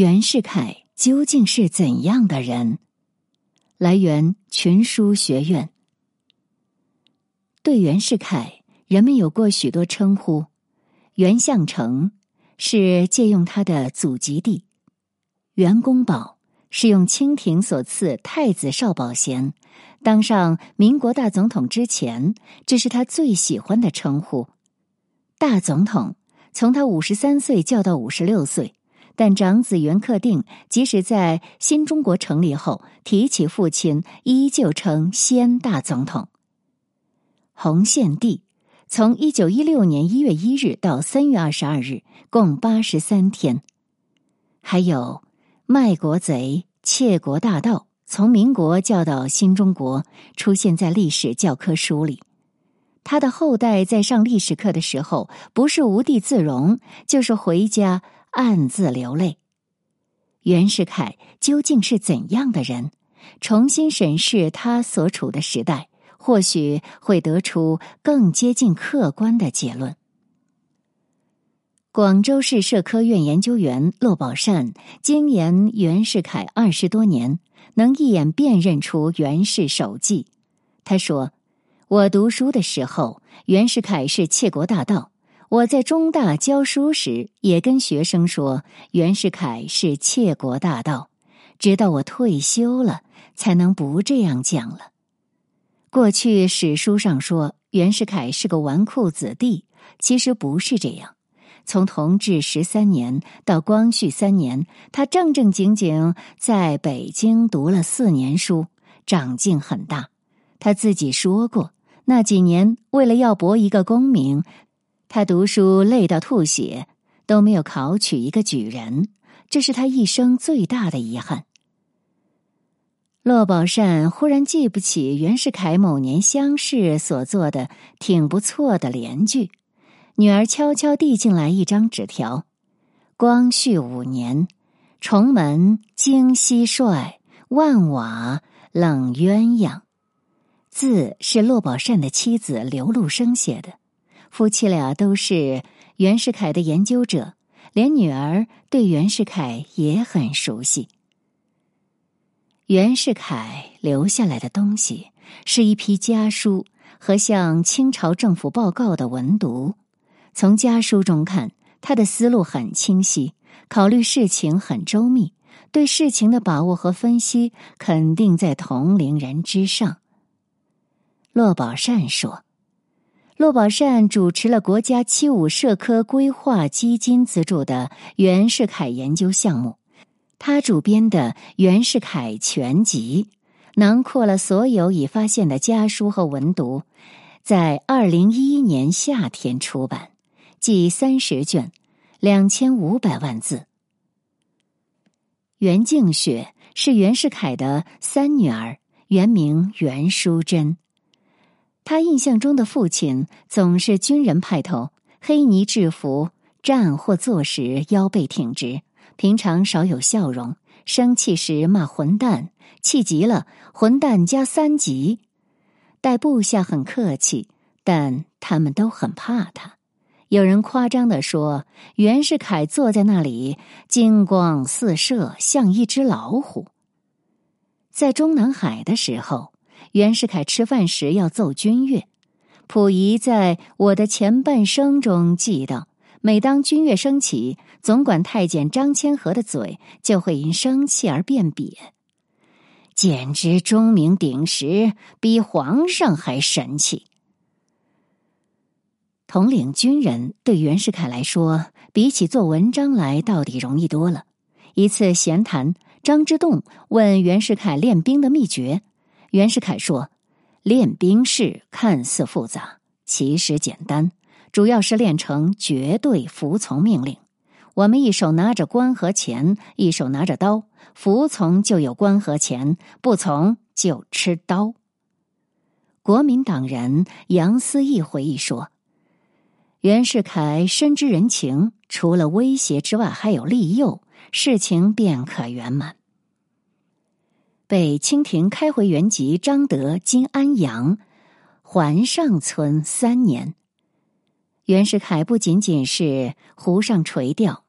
袁世凯究竟是怎样的人？来源：群书学院。对袁世凯，人们有过许多称呼。袁相成是借用他的祖籍地，袁公宝是用清廷所赐太子少保衔。当上民国大总统之前，这是他最喜欢的称呼。大总统从他五十三岁叫到五十六岁。但长子袁克定即使在新中国成立后，提起父亲依旧称先大总统。洪宪帝从一九一六年一月一日到三月二十二日，共八十三天。还有卖国贼、窃国大盗，从民国叫到新中国，出现在历史教科书里。他的后代在上历史课的时候，不是无地自容，就是回家。暗自流泪。袁世凯究竟是怎样的人？重新审视他所处的时代，或许会得出更接近客观的结论。广州市社科院研究员骆宝善经研袁世凯二十多年，能一眼辨认出袁氏手迹。他说：“我读书的时候，袁世凯是窃国大盗。”我在中大教书时，也跟学生说袁世凯是窃国大盗，直到我退休了，才能不这样讲了。过去史书上说袁世凯是个纨绔子弟，其实不是这样。从同治十三年到光绪三年，他正正经经在北京读了四年书，长进很大。他自己说过，那几年为了要博一个功名。他读书累到吐血，都没有考取一个举人，这是他一生最大的遗憾。骆宝善忽然记不起袁世凯某年乡试所做的挺不错的联句，女儿悄悄递进来一张纸条：“光绪五年，重门惊蟋蟀，万瓦冷鸳鸯。”字是骆宝善的妻子刘禄生写的。夫妻俩都是袁世凯的研究者，连女儿对袁世凯也很熟悉。袁世凯留下来的东西是一批家书和向清朝政府报告的文牍。从家书中看，他的思路很清晰，考虑事情很周密，对事情的把握和分析肯定在同龄人之上。骆宝善说。骆宝善主持了国家七五社科规划基金资助的袁世凯研究项目，他主编的《袁世凯全集》囊括了所有已发现的家书和文牍，在二零一一年夏天出版，计三十卷，两千五百万字。袁静雪是袁世凯的三女儿，原名袁淑珍。他印象中的父亲总是军人派头，黑呢制服，站或坐时腰背挺直，平常少有笑容，生气时骂混蛋，气急了混蛋加三级。待部下很客气，但他们都很怕他。有人夸张的说，袁世凯坐在那里，金光四射，像一只老虎。在中南海的时候。袁世凯吃饭时要奏军乐，溥仪在我的前半生中记道：每当军乐升起，总管太监张千和的嘴就会因生气而变瘪，简直钟鸣鼎食，比皇上还神气。统领军人对袁世凯来说，比起做文章来，到底容易多了。一次闲谈，张之洞问袁世凯练兵的秘诀。袁世凯说：“练兵事看似复杂，其实简单，主要是练成绝对服从命令。我们一手拿着官和钱，一手拿着刀，服从就有官和钱，不从就吃刀。”国民党人杨思义回忆说：“袁世凯深知人情，除了威胁之外，还有利诱，事情便可圆满。”被清廷开回原籍张德金安阳环上村三年，袁世凯不仅仅是湖上垂钓，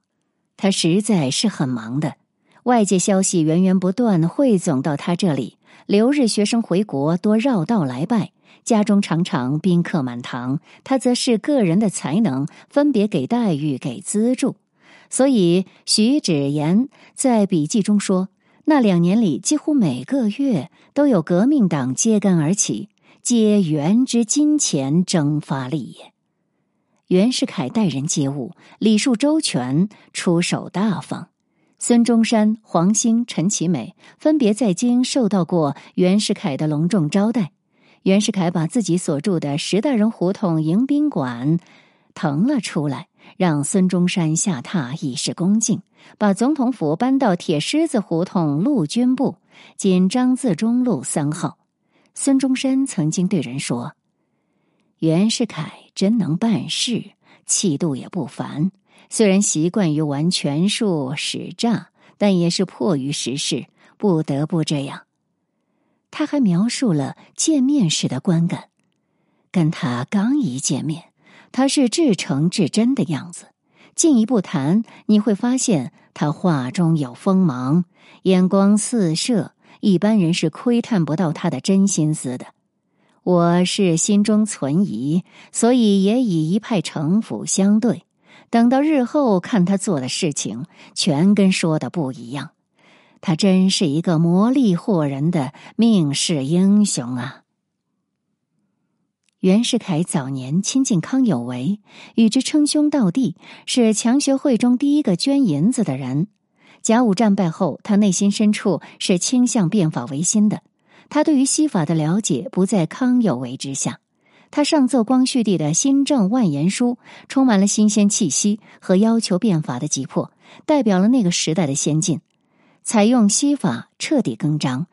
他实在是很忙的。外界消息源源不断汇总到他这里。留日学生回国多绕道来拜，家中常常宾客满堂。他则是个人的才能分别给待遇、给资助。所以徐芷言在笔记中说，那两年里几乎每个月都有革命党揭竿而起，皆原之金钱征发力也。袁世凯待人接物礼数周全，出手大方。孙中山、黄兴、陈其美分别在京受到过袁世凯的隆重招待。袁世凯把自己所住的石大人胡同迎宾馆腾了出来，让孙中山下榻以示恭敬。把总统府搬到铁狮子胡同陆军部，仅张自忠路三号。孙中山曾经对人说：“袁世凯真能办事，气度也不凡。”虽然习惯于玩权术使诈，但也是迫于时事，不得不这样。他还描述了见面时的观感：跟他刚一见面，他是至诚至真的样子；进一步谈，你会发现他话中有锋芒，眼光四射，一般人是窥探不到他的真心思的。我是心中存疑，所以也以一派城府相对。等到日后看他做的事情，全跟说的不一样。他真是一个魔力惑人的命世英雄啊！袁世凯早年亲近康有为，与之称兄道弟，是强学会中第一个捐银子的人。甲午战败后，他内心深处是倾向变法维新的。他对于西法的了解不在康有为之下。他上奏光绪帝的新政万言书，充满了新鲜气息和要求变法的急迫，代表了那个时代的先进。采用西法，彻底更张，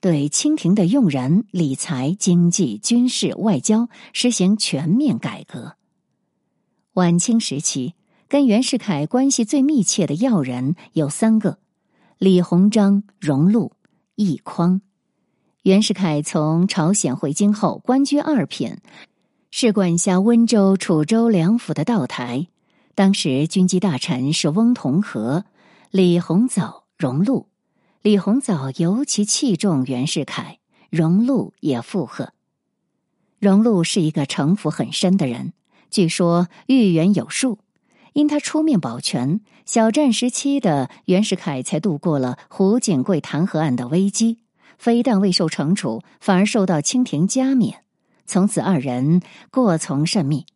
对清廷的用人、理财、经济、军事、外交实行全面改革。晚清时期，跟袁世凯关系最密切的要人有三个：李鸿章、荣禄、易匡。袁世凯从朝鲜回京后，官居二品，是管辖温州、楚州两府的道台。当时军机大臣是翁同龢、李鸿藻、荣禄。李鸿藻尤其器重袁世凯，荣禄也附和。荣禄是一个城府很深的人，据说预言有数。因他出面保全，小战时期的袁世凯才度过了胡锦贵弹劾案的危机。非但未受惩处，反而受到清廷加冕。从此二人过从甚密。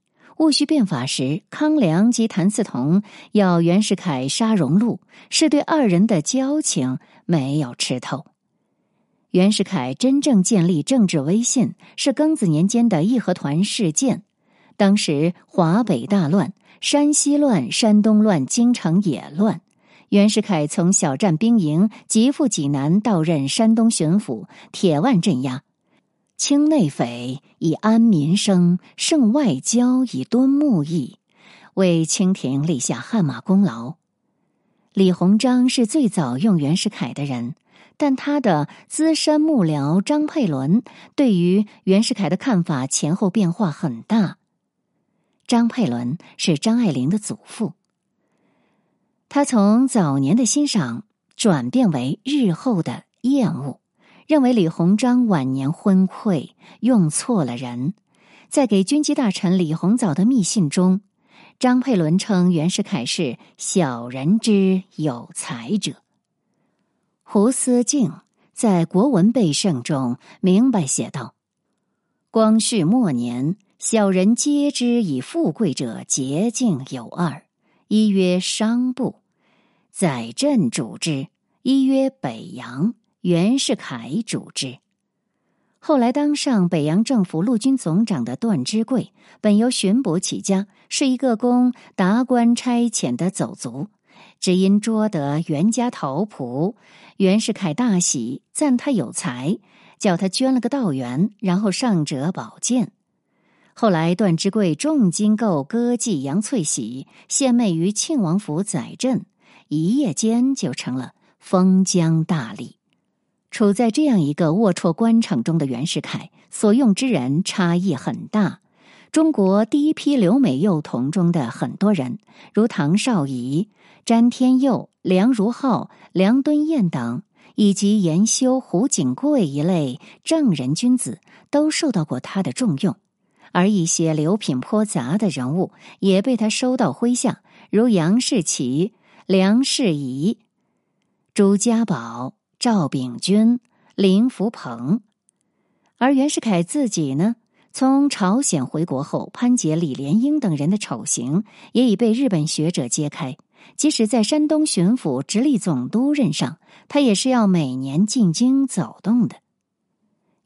戊戌变法时，康梁及谭嗣同要袁世凯杀荣禄，是对二人的交情没有吃透。袁世凯真正建立政治威信，是庚子年间的义和团事件。当时华北大乱，山西乱，山东乱，京城也乱。袁世凯从小站兵营急赴济南，到任山东巡抚，铁腕镇压，清内匪以安民生，胜外交以敦睦义，为清廷立下汗马功劳。李鸿章是最早用袁世凯的人，但他的资深幕僚张佩伦对于袁世凯的看法前后变化很大。张佩伦是张爱玲的祖父。他从早年的欣赏转变为日后的厌恶，认为李鸿章晚年昏聩，用错了人。在给军机大臣李鸿藻的密信中，张佩伦称袁世凯是小人之有才者。胡思敬在《国文备圣》中明白写道：“光绪末年，小人皆知以富贵者捷径有二，一曰商部。”载镇主之，一曰北洋，袁世凯主之。后来当上北洋政府陆军总长的段芝贵，本由巡捕起家，是一个供达官差遣的走卒。只因捉得袁家头仆，袁世凯大喜，赞他有才，叫他捐了个道员，然后上折宝剑。后来段芝贵重金购歌妓杨翠喜，献媚于庆王府载镇。一夜间就成了封疆大吏。处在这样一个龌龊官场中的袁世凯，所用之人差异很大。中国第一批留美幼童中的很多人，如唐绍仪、詹天佑、梁如浩、梁敦彦等，以及严修、胡景贵一类正人君子，都受到过他的重用。而一些流品颇杂的人物，也被他收到麾下，如杨士奇、梁士仪、朱家宝、赵秉钧、林福鹏。而袁世凯自己呢？从朝鲜回国后，潘杰、李莲英等人的丑行也已被日本学者揭开。即使在山东巡抚直隶总督任上，他也是要每年进京走动的。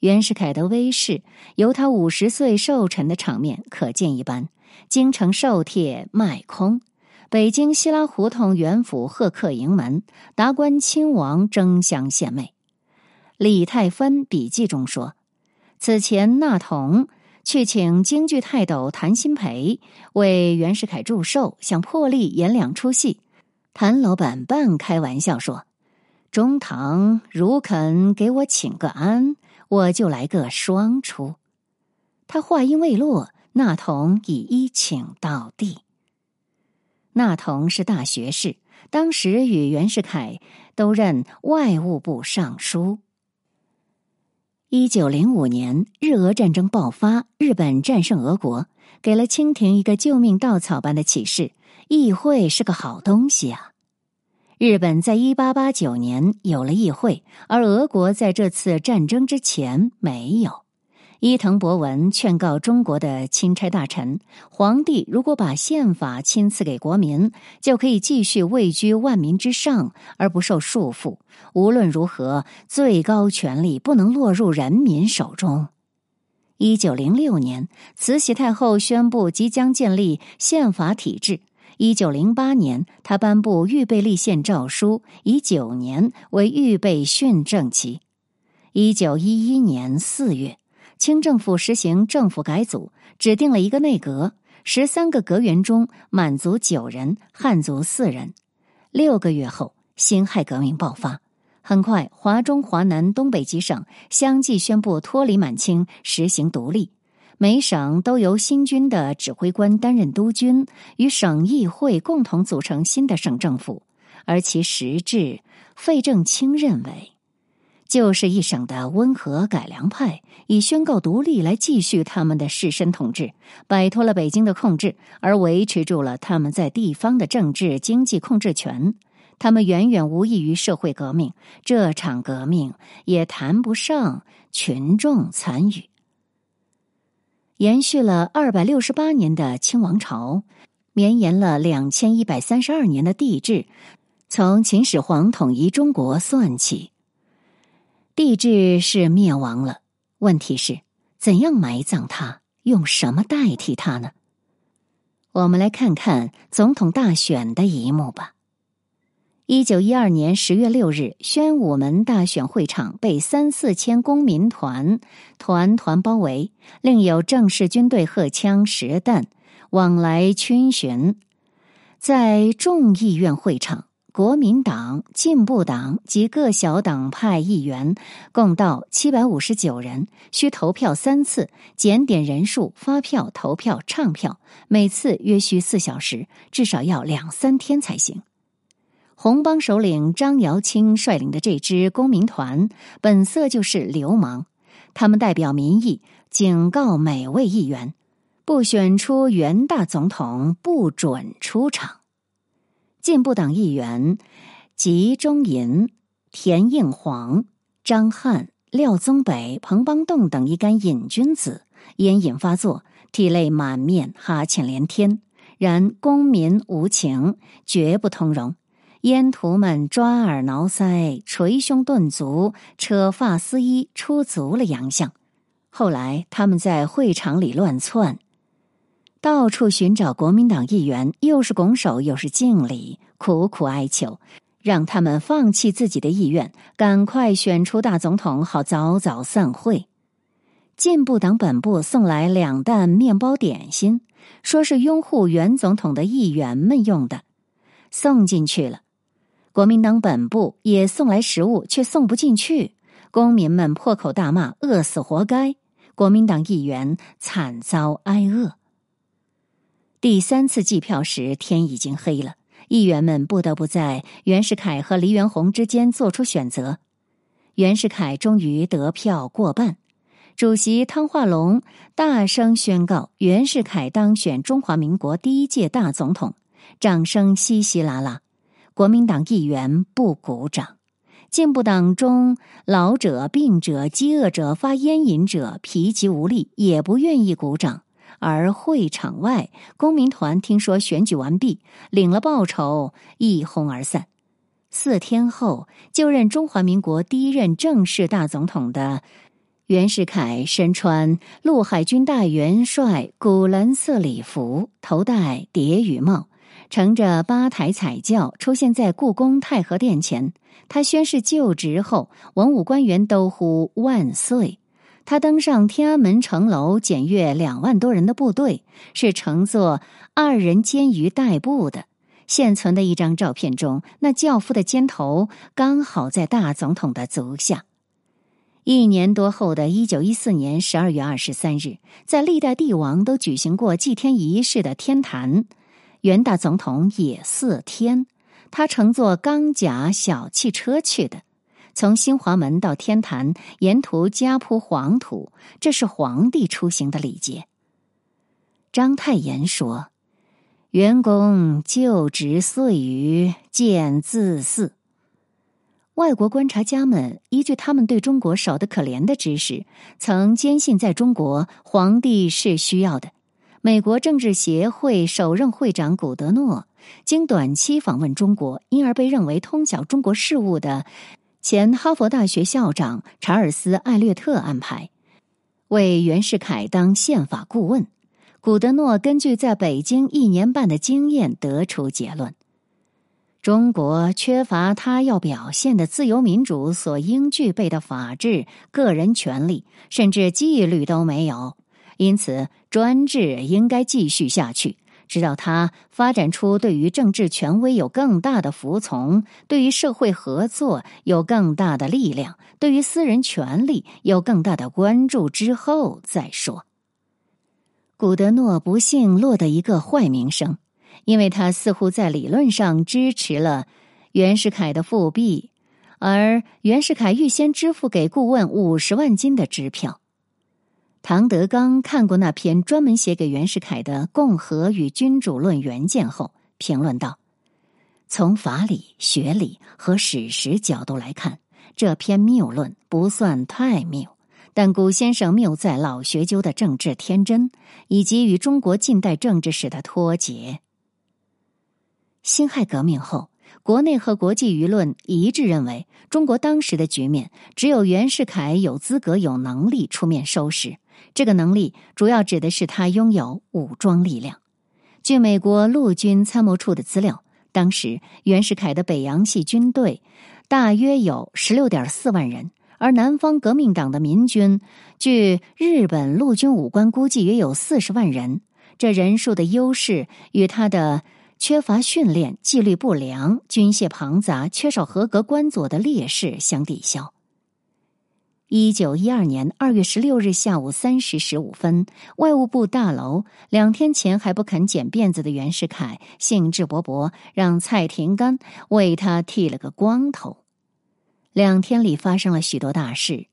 袁世凯的威势，由他五十岁寿辰的场面可见一斑。京城寿帖卖空，北京西拉胡同元府贺客营门，达官亲王争相献媚。李太芬笔记中说，此前纳同。去请京剧泰斗谭鑫培为袁世凯祝寿，想破例演两出戏。谭老板半开玩笑说：“中堂如肯给我请个安，我就来个双出。”他话音未落，那童已一请到地。那童是大学士，当时与袁世凯都任外务部尚书。一九零五年，日俄战争爆发，日本战胜俄国，给了清廷一个救命稻草般的启示：议会是个好东西啊！日本在一八八九年有了议会，而俄国在这次战争之前没有。伊藤博文劝告中国的钦差大臣：皇帝如果把宪法亲赐给国民，就可以继续位居万民之上而不受束缚。无论如何，最高权力不能落入人民手中。一九零六年，慈禧太后宣布即将建立宪法体制。一九零八年，她颁布预备立宪诏书，以九年为预备训政期。一九一一年四月。清政府实行政府改组，指定了一个内阁，十三个阁员中，满族九人，汉族四人。六个月后，辛亥革命爆发，很快，华中、华南、东北几省相继宣布脱离满清，实行独立。每省都由新军的指挥官担任督军，与省议会共同组成新的省政府，而其实质，费正清认为。就是一省的温和改良派，以宣告独立来继续他们的士绅统治，摆脱了北京的控制，而维持住了他们在地方的政治经济控制权。他们远远无异于社会革命，这场革命也谈不上群众参与。延续了二百六十八年的清王朝，绵延了两千一百三十二年的帝制，从秦始皇统一中国算起。帝制是灭亡了，问题是怎样埋葬它，用什么代替它呢？我们来看看总统大选的一幕吧。一九一二年十月六日，宣武门大选会场被三四千公民团团团包围，另有正式军队荷枪实弹往来逡巡，在众议院会场。国民党、进步党及各小党派议员共到七百五十九人，需投票三次，检点人数、发票、投票、唱票，每次约需四小时，至少要两三天才行。红帮首领张瑶清率领的这支公民团，本色就是流氓，他们代表民意，警告每位议员：不选出袁大总统，不准出场。进步党议员吉中银、田应煌、张翰、廖宗北、彭邦栋等一干瘾君子，烟瘾发作，涕泪满面，哈欠连天。然公民无情，绝不通融。烟徒们抓耳挠腮，捶胸顿足，扯发撕衣，出足了洋相。后来他们在会场里乱窜。到处寻找国民党议员，又是拱手又是敬礼，苦苦哀求，让他们放弃自己的意愿，赶快选出大总统，好早早散会。进步党本部送来两担面包点心，说是拥护原总统的议员们用的，送进去了。国民党本部也送来食物，却送不进去。公民们破口大骂：“饿死活该！”国民党议员惨遭挨饿。第三次计票时，天已经黑了，议员们不得不在袁世凯和黎元洪之间做出选择。袁世凯终于得票过半，主席汤化龙大声宣告袁世凯当选中华民国第一届大总统，掌声稀稀拉拉。国民党议员不鼓掌，进步党中老者、病者、饥饿者、发烟瘾者疲极无力，也不愿意鼓掌。而会场外，公民团听说选举完毕，领了报酬，一哄而散。四天后，就任中华民国第一任正式大总统的袁世凯，身穿陆海军大元帅古蓝色礼服，头戴蝶羽帽，乘着八抬彩轿出现在故宫太和殿前。他宣誓就职后，文武官员都呼万岁。他登上天安门城楼，检阅两万多人的部队，是乘坐二人肩舆代步的。现存的一张照片中，那教父的肩头刚好在大总统的足下。一年多后的一九一四年十二月二十三日，在历代帝王都举行过祭天仪式的天坛，袁大总统也四天，他乘坐钢甲小汽车去的。从新华门到天坛，沿途加铺黄土，这是皇帝出行的礼节。章太炎说：“员工就职岁余见自祀。”外国观察家们依据他们对中国少得可怜的知识，曾坚信在中国皇帝是需要的。美国政治协会首任会长古德诺经短期访问中国，因而被认为通晓中国事务的。前哈佛大学校长查尔斯·艾略特安排为袁世凯当宪法顾问。古德诺根据在北京一年半的经验得出结论：中国缺乏他要表现的自由民主所应具备的法治、个人权利，甚至纪律都没有。因此，专制应该继续下去。直到他发展出对于政治权威有更大的服从，对于社会合作有更大的力量，对于私人权利有更大的关注之后再说。古德诺不幸落得一个坏名声，因为他似乎在理论上支持了袁世凯的复辟，而袁世凯预先支付给顾问五十万金的支票。唐德刚看过那篇专门写给袁世凯的《共和与君主论原件》后，评论道：“从法理、学理和史实角度来看，这篇谬论不算太谬，但古先生谬在老学究的政治天真，以及与中国近代政治史的脱节。”辛亥革命后，国内和国际舆论一致认为，中国当时的局面只有袁世凯有资格、有能力出面收拾。这个能力主要指的是他拥有武装力量。据美国陆军参谋处的资料，当时袁世凯的北洋系军队大约有十六点四万人，而南方革命党的民军，据日本陆军武官估计约有四十万人。这人数的优势与他的缺乏训练、纪律不良、军械庞杂、缺少合格官佐的劣势相抵消。一九一二年二月十六日下午三时十五分，外务部大楼，两天前还不肯剪辫子的袁世凯兴致勃勃，让蔡廷干为他剃了个光头。两天里发生了许多大事：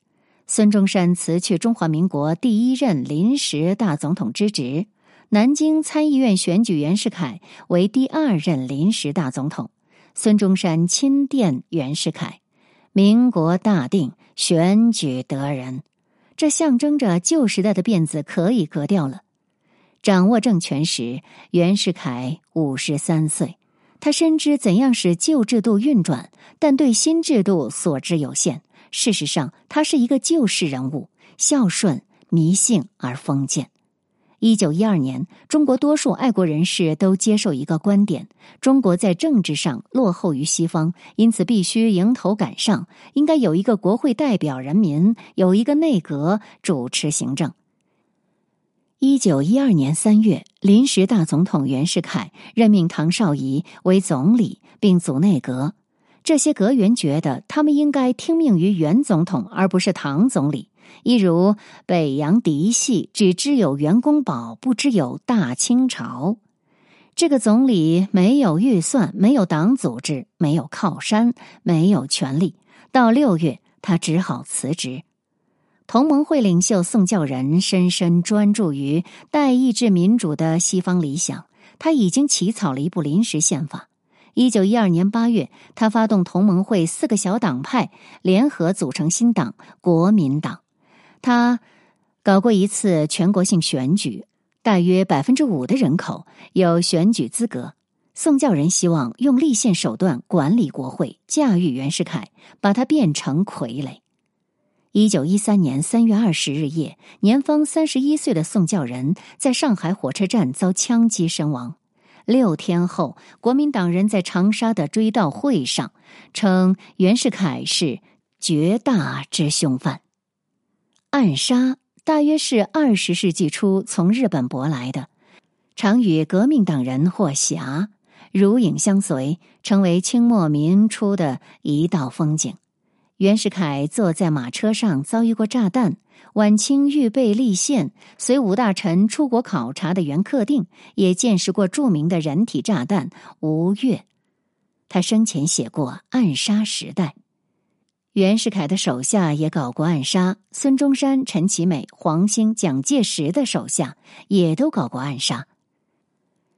孙中山辞去中华民国第一任临时大总统之职；南京参议院选举袁世凯为第二任临时大总统；孙中山亲电袁世凯。民国大定，选举得人，这象征着旧时代的辫子可以割掉了。掌握政权时，袁世凯五十三岁，他深知怎样使旧制度运转，但对新制度所知有限。事实上，他是一个旧式人物，孝顺、迷信而封建。一九一二年，中国多数爱国人士都接受一个观点：中国在政治上落后于西方，因此必须迎头赶上。应该有一个国会代表人民，有一个内阁主持行政。一九一二年三月，临时大总统袁世凯任命唐绍仪为总理，并组内阁。这些阁员觉得，他们应该听命于袁总统，而不是唐总理。一如北洋嫡系，只知有袁公宝，不知有大清朝。这个总理没有预算，没有党组织，没有靠山，没有权力。到六月，他只好辞职。同盟会领袖宋教仁深深专注于代议制民主的西方理想，他已经起草了一部临时宪法。一九一二年八月，他发动同盟会四个小党派联合组成新党——国民党。他搞过一次全国性选举，大约百分之五的人口有选举资格。宋教仁希望用立宪手段管理国会，驾驭袁世凯，把他变成傀儡。一九一三年三月二十日夜，年方三十一岁的宋教仁在上海火车站遭枪击身亡。六天后，国民党人在长沙的追悼会上称袁世凯是绝大之凶犯。暗杀大约是二十世纪初从日本舶来的，常与革命党人或侠如影相随，成为清末民初的一道风景。袁世凯坐在马车上遭遇过炸弹。晚清预备立宪，随五大臣出国考察的袁克定也见识过著名的人体炸弹吴越。他生前写过《暗杀时代》。袁世凯的手下也搞过暗杀，孙中山、陈其美、黄兴、蒋介石的手下也都搞过暗杀。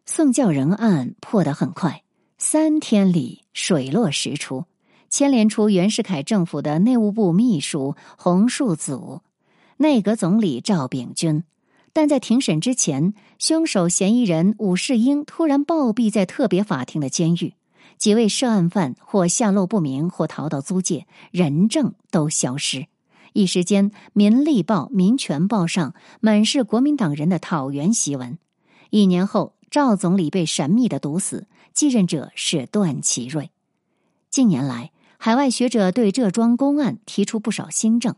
宋教仁案破得很快，三天里水落石出，牵连出袁世凯政府的内务部秘书洪树祖。内阁总理赵秉钧，但在庭审之前，凶手嫌疑人武世英突然暴毙在特别法庭的监狱，几位涉案犯或下落不明，或逃到租界，人证都消失。一时间，《民力报》《民权报》上满是国民党人的讨袁檄文。一年后，赵总理被神秘的毒死，继任者是段祺瑞。近年来，海外学者对这桩公案提出不少新政。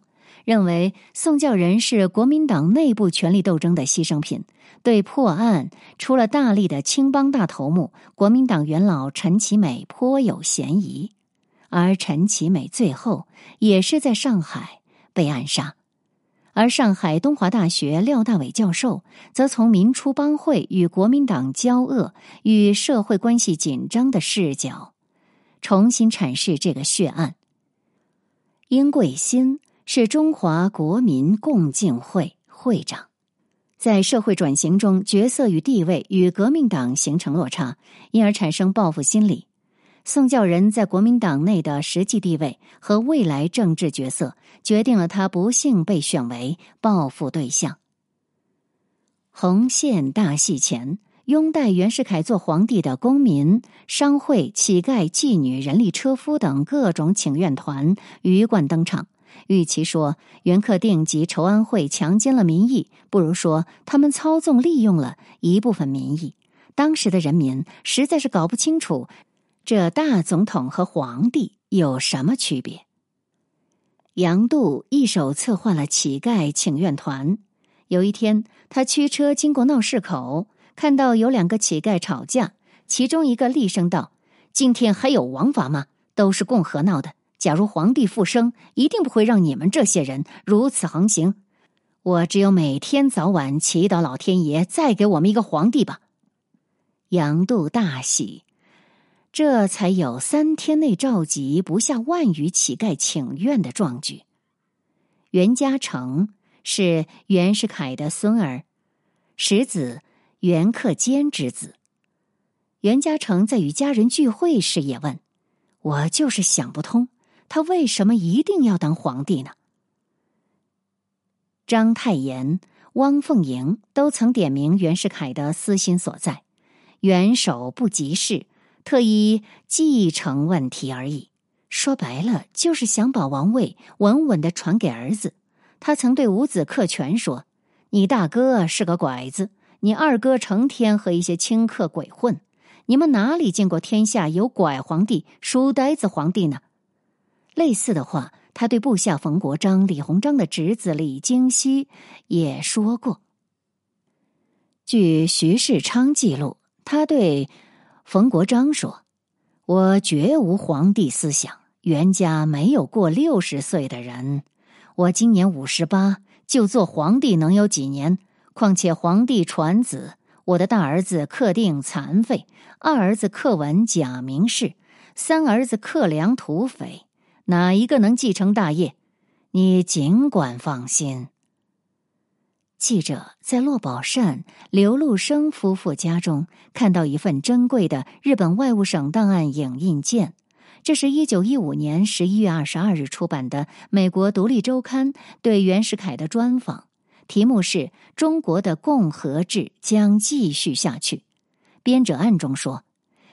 认为宋教仁是国民党内部权力斗争的牺牲品，对破案出了大力的青帮大头目国民党元老陈其美颇有嫌疑，而陈其美最后也是在上海被暗杀，而上海东华大学廖大伟教授则从民初帮会与国民党交恶、与社会关系紧张的视角，重新阐释这个血案。殷桂新。是中华国民共进会会长，在社会转型中，角色与地位与革命党形成落差，因而产生报复心理。宋教仁在国民党内的实际地位和未来政治角色，决定了他不幸被选为报复对象。红线大戏前，拥戴袁世凯做皇帝的公民、商会、乞丐、妓女、人力车夫等各种请愿团鱼贯登场。与其说袁克定及筹安会强奸了民意，不如说他们操纵利用了一部分民意。当时的人民实在是搞不清楚，这大总统和皇帝有什么区别。杨度一手策划了乞丐请愿团。有一天，他驱车经过闹市口，看到有两个乞丐吵架，其中一个厉声道：“今天还有王法吗？都是共和闹的。”假如皇帝复生，一定不会让你们这些人如此横行。我只有每天早晚祈祷老天爷再给我们一个皇帝吧。杨度大喜，这才有三天内召集不下万余乞丐请愿的壮举。袁家成是袁世凯的孙儿，十子袁克坚之子。袁家成在与家人聚会时也问：“我就是想不通。”他为什么一定要当皇帝呢？章太炎、汪凤莹都曾点明袁世凯的私心所在：元首不急事，特意继承问题而已。说白了，就是想把王位稳稳的传给儿子。他曾对五子克权说：“你大哥是个拐子，你二哥成天和一些清客鬼混，你们哪里见过天下有拐皇帝、书呆子皇帝呢？”类似的话，他对部下冯国璋、李鸿章的侄子李京熙也说过。据徐世昌记录，他对冯国璋说：“我绝无皇帝思想，袁家没有过六十岁的人，我今年五十八，就做皇帝能有几年？况且皇帝传子，我的大儿子克定残废，二儿子克文假名士，三儿子克良土匪，哪一个能继承大业？你尽管放心。记者在骆宝善、刘禄生夫妇家中看到一份珍贵的日本外务省档案影印件，这是一九一五年十一月二十二日出版的美国《独立周刊》对袁世凯的专访，题目是“中国的共和制将继续下去”。编者暗中说，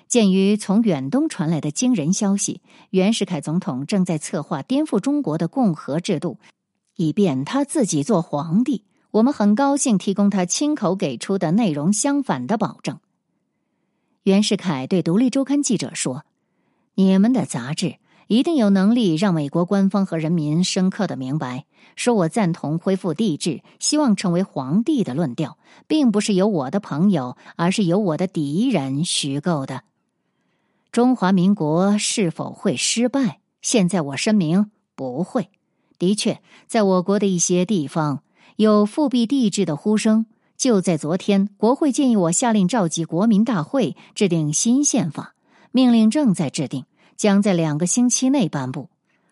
鉴于从远东传来的惊人消息，袁世凯总统正在策划颠覆中国的共和制度，以便他自己做皇帝。我们很高兴提供他亲口给出的内容相反的保证。袁世凯对《独立周刊》记者说：“你们的杂志一定有能力让美国官方和人民深刻的明白，说我赞同恢复帝制，希望成为皇帝的论调，并不是由我的朋友，而是由我的敌人虚构的。中华民国是否会失败？现在我声明，不会。的确，在我国的一些地方。”有复辟帝制的呼声。就在昨天，国会建议我下令召集国民大会，制定新宪法。命令正在制定，将在两个星期内颁布。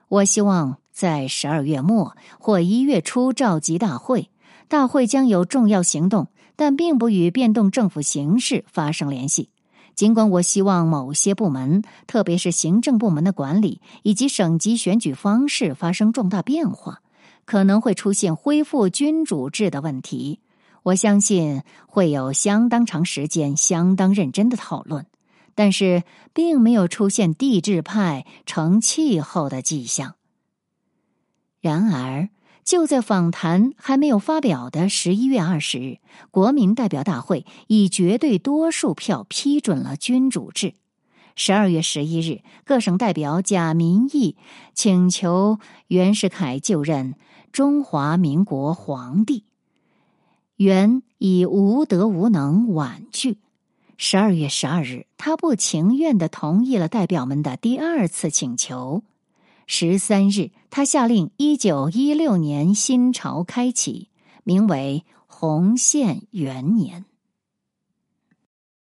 我希望在十二月末或一月初召集大会。大会将有重要行动，但并不与变动政府形式发生联系。尽管我希望某些部门，特别是行政部门的管理以及省级选举方式发生重大变化。可能会出现恢复君主制的问题，我相信会有相当长时间、相当认真的讨论，但是并没有出现帝制派成气候的迹象。然而，就在访谈还没有发表的十一月二十日，国民代表大会以绝对多数票批准了君主制。十二月十一日，各省代表假民意请求袁世凯就任。中华民国皇帝袁以无德无能婉拒。十二月十二日，他不情愿的同意了代表们的第二次请求。十三日，他下令一九一六年新朝开启，名为洪宪元年。